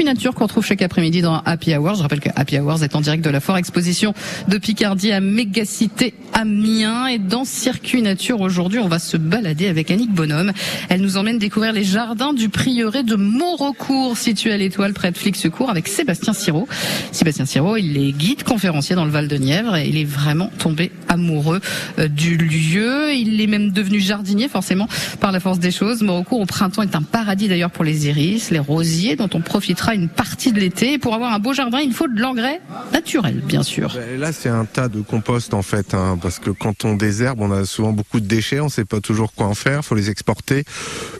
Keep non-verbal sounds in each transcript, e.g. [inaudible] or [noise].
circuit nature qu'on trouve chaque après-midi dans Happy Hours. Je rappelle que Happy Hours est en direct de la foire exposition de Picardie à Mégacité Amiens. Et dans circuit nature aujourd'hui, on va se balader avec Annick Bonhomme. Elle nous emmène découvrir les jardins du prieuré de Montrecourt, situé à l'Étoile près de Flixecourt avec Sébastien Sirot. Sébastien Sirot, il est guide conférencier dans le Val de Nièvre et il est vraiment tombé amoureux euh, du lieu. Il est même devenu jardinier forcément par la force des choses. Montrecourt au printemps est un paradis d'ailleurs pour les iris, les rosiers dont on profitera une partie de l'été. Pour avoir un beau jardin, il faut de l'engrais naturel, bien sûr. Là, c'est un tas de compost en fait, hein, parce que quand on désherbe, on a souvent beaucoup de déchets, on ne sait pas toujours quoi en faire, faut les exporter.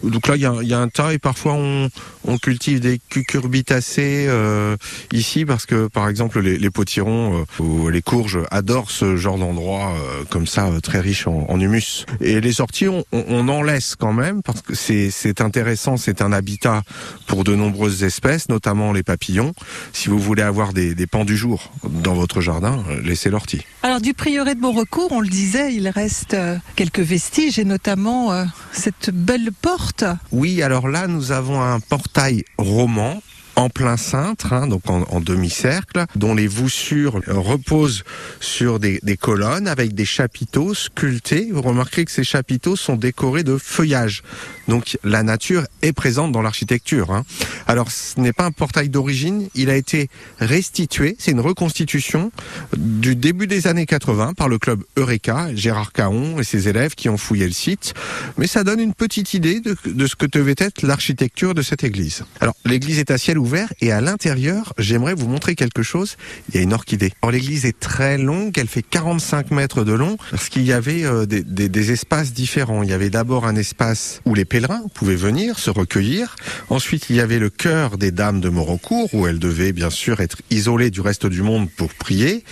Donc là, il y a, un tas et parfois on, cultive des cucurbitacées euh, ici parce que par exemple les, potirons euh, ou les courges adorent ce genre d'endroit euh, comme ça, très riche en, humus. Et les orties, on, on, en laisse quand même parce que c'est intéressant, c'est un habitat pour de nombreuses espèces, notamment les papillons. Si vous voulez avoir des, des pans du jour dans votre jardin, laissez l'ortie. Alors du prieuré de Beaurecourt, on le disait, il reste quelques vestiges et notamment cette belle porte. Oui, alors là, nous avons un portail roman en plein cintre, hein, donc en, demi-cercle, dont les voussures reposent sur des, colonnes avec des chapiteaux sculptés. Vous remarquerez que ces chapiteaux sont décorés de feuillage. Donc la nature est présente dans l'architecture. Hein. Alors ce n'est pas un portail d'origine, il a été restitué, c'est une reconstitution du début des années 80 par le club Eureka, Gérard Caon et ses élèves qui ont fouillé le site. Mais ça donne une petite idée de ce que devait être l'architecture de cette église. Alors l'église est à ciel ouvert et à l'intérieur, j'aimerais vous montrer quelque chose. Il y a une orchidée. Alors l'église est très longue, elle fait 45 mètres de long parce qu'il y avait euh, des, des, espaces différents. Il y avait d'abord un espace où les pèlerins pouvaient venir se recueillir. Ensuite, il y avait le cœur des dames de Morancourt où elles devaient bien sûr être isolées du reste du monde pour prier.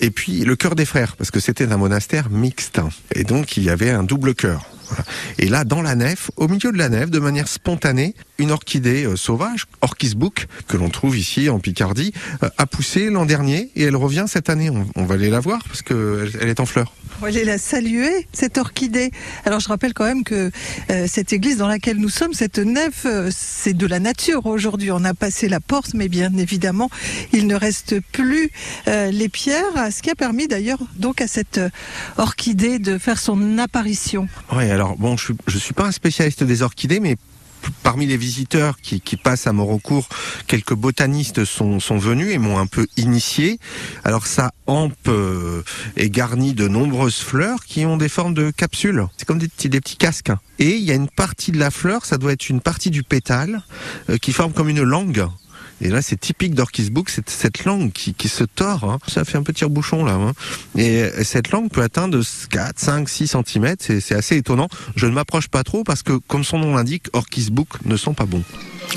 Et puis le cœur des frères parce que c'était un monastère mixte. Et donc il y avait un double cœur. Et là, dans la nef, au milieu de la nef, de manière spontanée, une orchidée euh, sauvage, Orchis Book, que l'on trouve ici en Picardie, euh, a poussé l'an dernier et elle revient cette année. On, va aller la voir parce qu'elle elle est en fleurs. On va aller la saluer, cette orchidée. Alors je rappelle quand même que euh, cette église dans laquelle nous sommes, cette nef, c'est de la nature aujourd'hui. On a passé la porte, mais bien évidemment, il ne reste plus les pierres, ce qui a permis d'ailleurs donc à cette orchidée de faire son apparition. Oui, alors bon, je, je suis pas un spécialiste des orchidées, mais parmi les visiteurs qui, qui passent à Morancourt, quelques botanistes sont, sont venus et m'ont un peu initié. Alors sa hampe euh, est garnie de nombreuses fleurs qui ont des formes de capsules. C'est comme des petits, des petits casques. Et il y a une partie de la fleur, ça doit être une partie du pétale, euh, qui forme comme une langue. Et là, c'est typique d'Orchis Book, c'est cette langue qui, se tord. Hein. Ça fait un petit bouchon là. Hein. Et cette langue peut atteindre 4, 5, 6 cm. C'est assez étonnant. Je ne m'approche pas trop parce que, comme son nom l'indique, Orchis Book ne sont pas bons.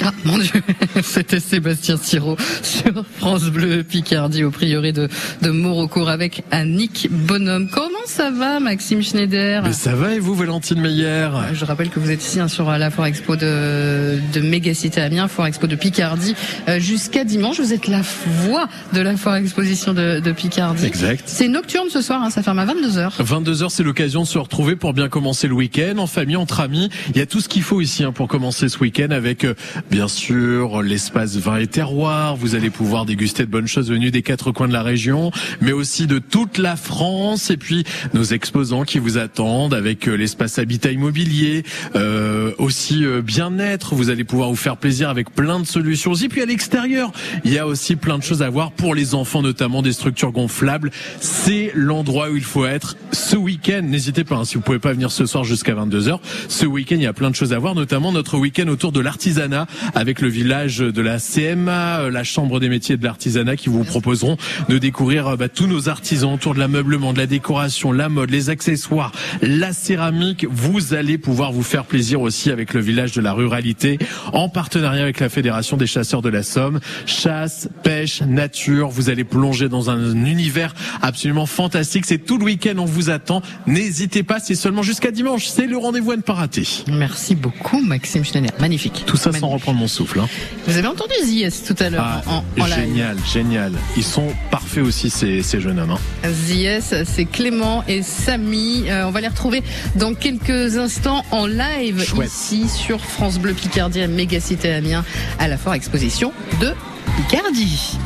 Ah mon Dieu, [laughs] c'était Sébastien Siro sur France Bleu Picardie au prieuré de, de Montrecourt avec Annick Bonhomme. Comment ça va Maxime Schneider Mais Ça va et vous Valentine Meyer Je rappelle que vous êtes ici hein, sur la Foire Expo de, de Mégacité Amiens, Foire Expo de Picardie euh, jusqu'à dimanche. Vous êtes la voix de la Foire Exposition de, de Picardie. Exact. C'est nocturne ce soir, hein, ça ferme à 22h. 22h c'est l'occasion de se retrouver pour bien commencer le week-end en famille, entre amis. Il y a tout ce qu'il faut ici hein, pour commencer ce week-end avec euh, Bien sûr, l'espace vin et terroir. Vous allez pouvoir déguster de bonnes choses venues des quatre coins de la région, mais aussi de toute la France. Et puis nos exposants qui vous attendent avec euh, l'espace habitat immobilier, euh, aussi euh, bien-être. Vous allez pouvoir vous faire plaisir avec plein de solutions. Et puis à l'extérieur, il y a aussi plein de choses à voir pour les enfants, notamment des structures gonflables. C'est l'endroit où il faut être ce week-end. N'hésitez pas, hein, si vous pouvez pas venir ce soir jusqu'à 22 h Ce week-end, il y a plein de choses à voir, notamment notre week-end autour de l'artisanat avec le village de la CMA, euh, la Chambre des métiers de l'artisanat qui vous proposeront de découvrir bah, tous nos artisans autour de l'ameublement, de la décoration, la mode, les accessoires, la céramique. Vous allez pouvoir vous faire plaisir aussi avec le village de la ruralité en partenariat avec la Fédération des chasseurs de la Somme. Chasse, pêche, nature. Vous allez plonger dans un univers absolument fantastique. C'est tout le week-end, on vous attend. N'hésitez pas, c'est seulement jusqu'à dimanche. C'est le rendez-vous à ne pas rater. Merci beaucoup, Maxime Schneider. Magnifique. Tout ça sans reprendre mon souffle. Hein. Vous avez entendu Zies tout à l'heure ah, Génial, génial. Ils sont parfaits aussi ces, ces jeunes hommes. Hein. Zies, c'est Clément Et Samy. Euh, on va les retrouver dans quelques instants en live ici sur France Bleu Picardie à Mégacité Amiens à la Foire Exposition de Picardie.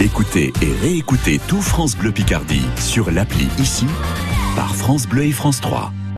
Écoutez et réécoutez tout France Bleu Picardie sur l'appli ici par France Bleu et France 3.